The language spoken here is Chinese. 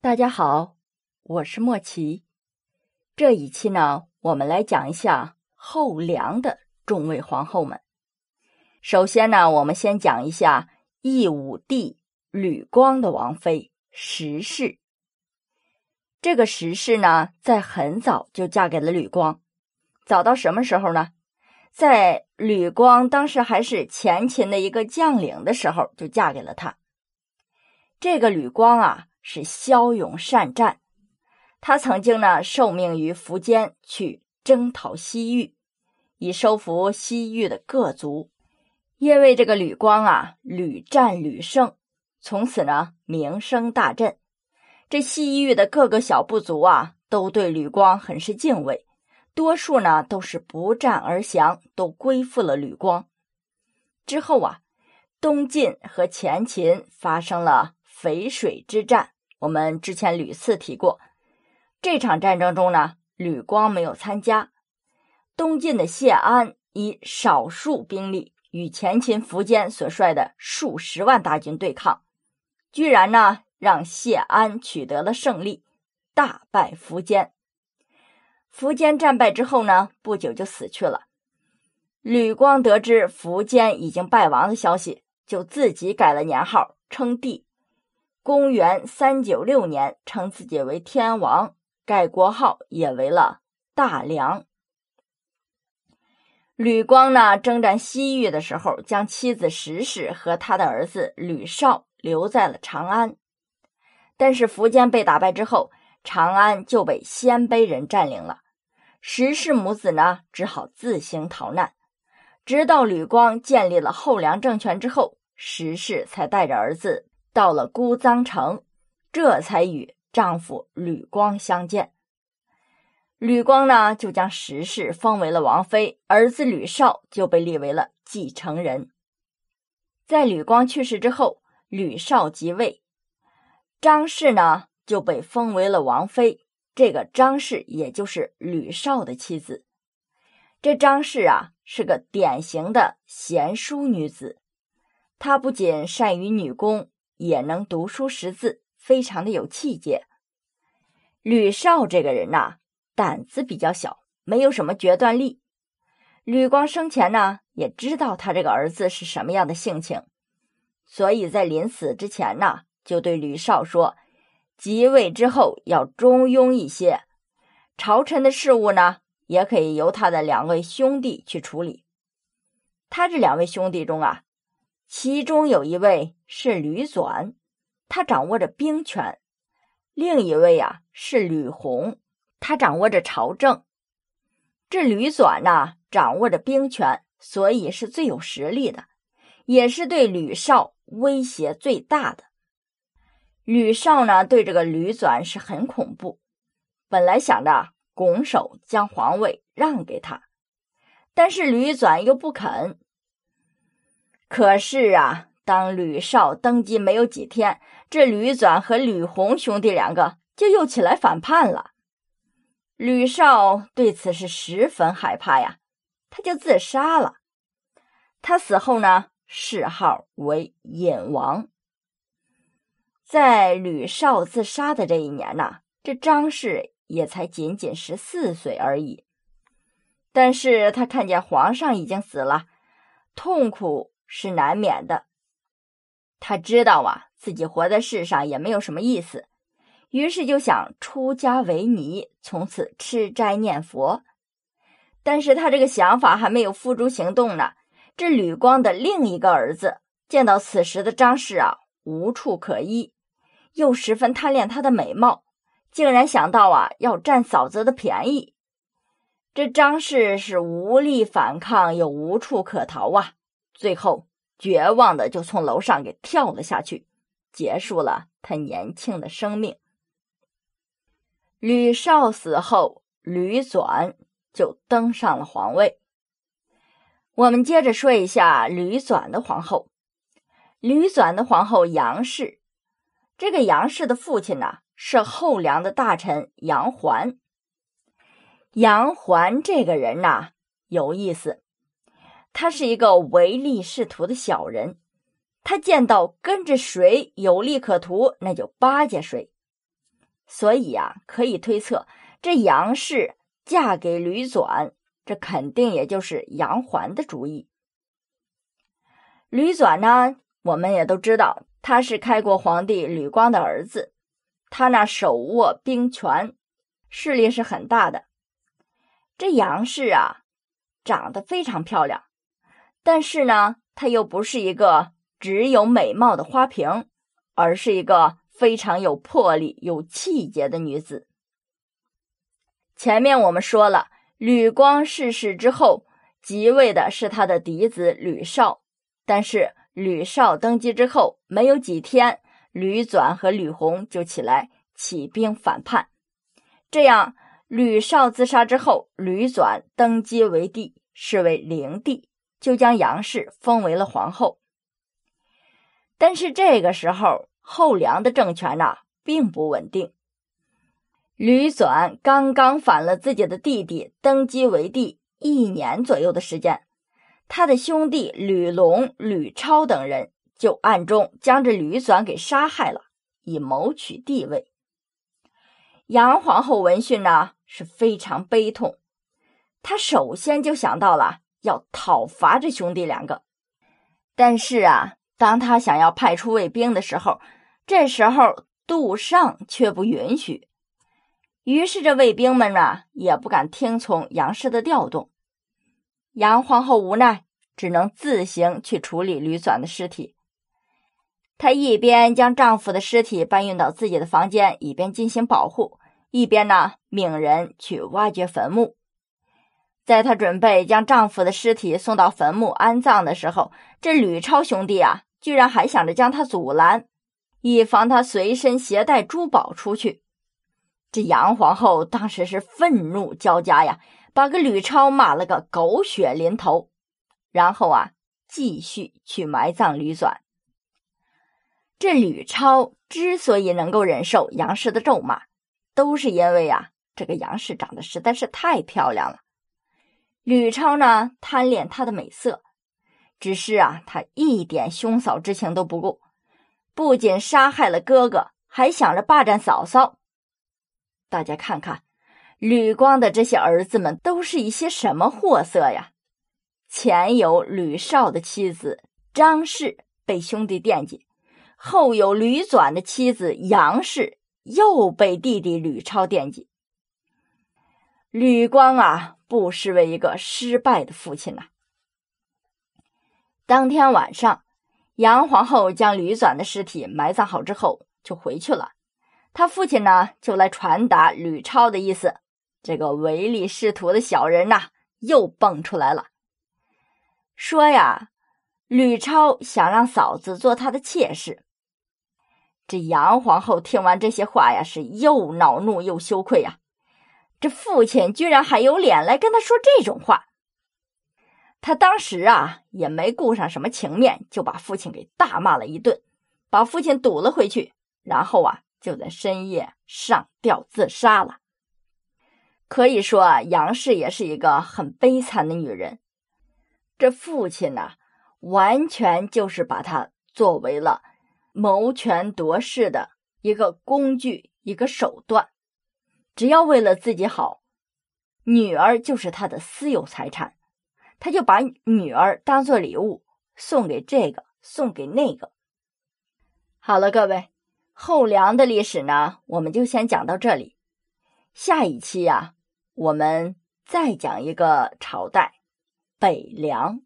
大家好，我是莫奇。这一期呢，我们来讲一下后梁的众位皇后们。首先呢，我们先讲一下义武帝吕光的王妃石氏。这个石氏呢，在很早就嫁给了吕光，早到什么时候呢？在吕光当时还是前秦的一个将领的时候，就嫁给了他。这个吕光啊。是骁勇善战，他曾经呢受命于苻坚去征讨西域，以收服西域的各族。因为这个吕光啊屡战屡胜，从此呢名声大振。这西域的各个小部族啊都对吕光很是敬畏，多数呢都是不战而降，都归附了吕光。之后啊，东晋和前秦发生了淝水之战。我们之前屡次提过，这场战争中呢，吕光没有参加。东晋的谢安以少数兵力与前秦苻坚所率的数十万大军对抗，居然呢让谢安取得了胜利，大败苻坚。苻坚战败之后呢，不久就死去了。吕光得知苻坚已经败亡的消息，就自己改了年号，称帝。公元三九六年，称自己为天王，改国号也为了大梁。吕光呢，征战西域的时候，将妻子石氏和他的儿子吕绍留在了长安。但是苻坚被打败之后，长安就被鲜卑人占领了。石氏母子呢，只好自行逃难。直到吕光建立了后梁政权之后，石氏才带着儿子。到了姑臧城，这才与丈夫吕光相见。吕光呢，就将石氏封为了王妃，儿子吕绍就被立为了继承人。在吕光去世之后，吕绍即位，张氏呢就被封为了王妃。这个张氏也就是吕绍的妻子。这张氏啊，是个典型的贤淑女子，她不仅善于女工。也能读书识字，非常的有气节。吕绍这个人呐，胆子比较小，没有什么决断力。吕光生前呢，也知道他这个儿子是什么样的性情，所以在临死之前呢，就对吕绍说：即位之后要中庸一些，朝臣的事务呢，也可以由他的两位兄弟去处理。他这两位兄弟中啊。其中有一位是吕纂，他掌握着兵权；另一位啊是吕弘，他掌握着朝政。这吕纂呢，掌握着兵权，所以是最有实力的，也是对吕绍威胁最大的。吕绍呢，对这个吕纂是很恐怖，本来想着拱手将皇位让给他，但是吕纂又不肯。可是啊，当吕绍登基没有几天，这吕纂和吕弘兄弟两个就又起来反叛了。吕绍对此是十分害怕呀，他就自杀了。他死后呢，谥号为隐王。在吕绍自杀的这一年呢，这张氏也才仅仅十四岁而已。但是他看见皇上已经死了，痛苦。是难免的。他知道啊，自己活在世上也没有什么意思，于是就想出家为尼，从此吃斋念佛。但是他这个想法还没有付诸行动呢。这吕光的另一个儿子见到此时的张氏啊，无处可依，又十分贪恋她的美貌，竟然想到啊，要占嫂子的便宜。这张氏是无力反抗，又无处可逃啊。最后，绝望的就从楼上给跳了下去，结束了他年轻的生命。吕绍死后，吕纂就登上了皇位。我们接着说一下吕纂的皇后。吕纂的皇后杨氏，这个杨氏的父亲呢是后梁的大臣杨环。杨环这个人呐有意思。他是一个唯利是图的小人，他见到跟着谁有利可图，那就巴结谁。所以啊，可以推测这杨氏嫁给吕纂，这肯定也就是杨环的主意。吕纂呢，我们也都知道，他是开国皇帝吕光的儿子，他那手握兵权，势力是很大的。这杨氏啊，长得非常漂亮，但是呢，她又不是一个只有美貌的花瓶，而是一个非常有魄力、有气节的女子。前面我们说了，吕光逝世之后，即位的是他的嫡子吕绍，但是吕绍登基之后没有几天，吕纂和吕弘就起来起兵反叛，这样。吕绍自杀之后，吕纂登基为帝，是为灵帝，就将杨氏封为了皇后。但是这个时候，后梁的政权呐并不稳定。吕纂刚刚反了自己的弟弟，登基为帝一年左右的时间，他的兄弟吕龙、吕超等人就暗中将这吕纂给杀害了，以谋取帝位。杨皇后闻讯呢。是非常悲痛，她首先就想到了要讨伐这兄弟两个，但是啊，当他想要派出卫兵的时候，这时候杜尚却不允许，于是这卫兵们呢也不敢听从杨氏的调动。杨皇后无奈，只能自行去处理吕纂的尸体。她一边将丈夫的尸体搬运到自己的房间，以便进行保护。一边呢，命人去挖掘坟墓。在她准备将丈夫的尸体送到坟墓安葬的时候，这吕超兄弟啊，居然还想着将他阻拦，以防他随身携带珠宝出去。这杨皇后当时是愤怒交加呀，把个吕超骂了个狗血淋头，然后啊，继续去埋葬吕纂。这吕超之所以能够忍受杨氏的咒骂，都是因为啊，这个杨氏长得实在是太漂亮了。吕超呢，贪恋她的美色，只是啊，他一点兄嫂之情都不顾，不仅杀害了哥哥，还想着霸占嫂嫂。大家看看，吕光的这些儿子们都是一些什么货色呀？前有吕绍的妻子张氏被兄弟惦记，后有吕纂的妻子杨氏。又被弟弟吕超惦记，吕光啊，不失为一个失败的父亲呐。当天晚上，杨皇后将吕纂的尸体埋葬好之后，就回去了。他父亲呢，就来传达吕超的意思。这个唯利是图的小人呐，又蹦出来了，说呀，吕超想让嫂子做他的妾室。这杨皇后听完这些话呀，是又恼怒又羞愧呀。这父亲居然还有脸来跟他说这种话，他当时啊也没顾上什么情面，就把父亲给大骂了一顿，把父亲堵了回去，然后啊就在深夜上吊自杀了。可以说啊，杨氏也是一个很悲惨的女人。这父亲呢，完全就是把她作为了。谋权夺势的一个工具，一个手段，只要为了自己好，女儿就是他的私有财产，他就把女儿当做礼物送给这个，送给那个。好了，各位，后梁的历史呢，我们就先讲到这里。下一期呀，我们再讲一个朝代——北凉。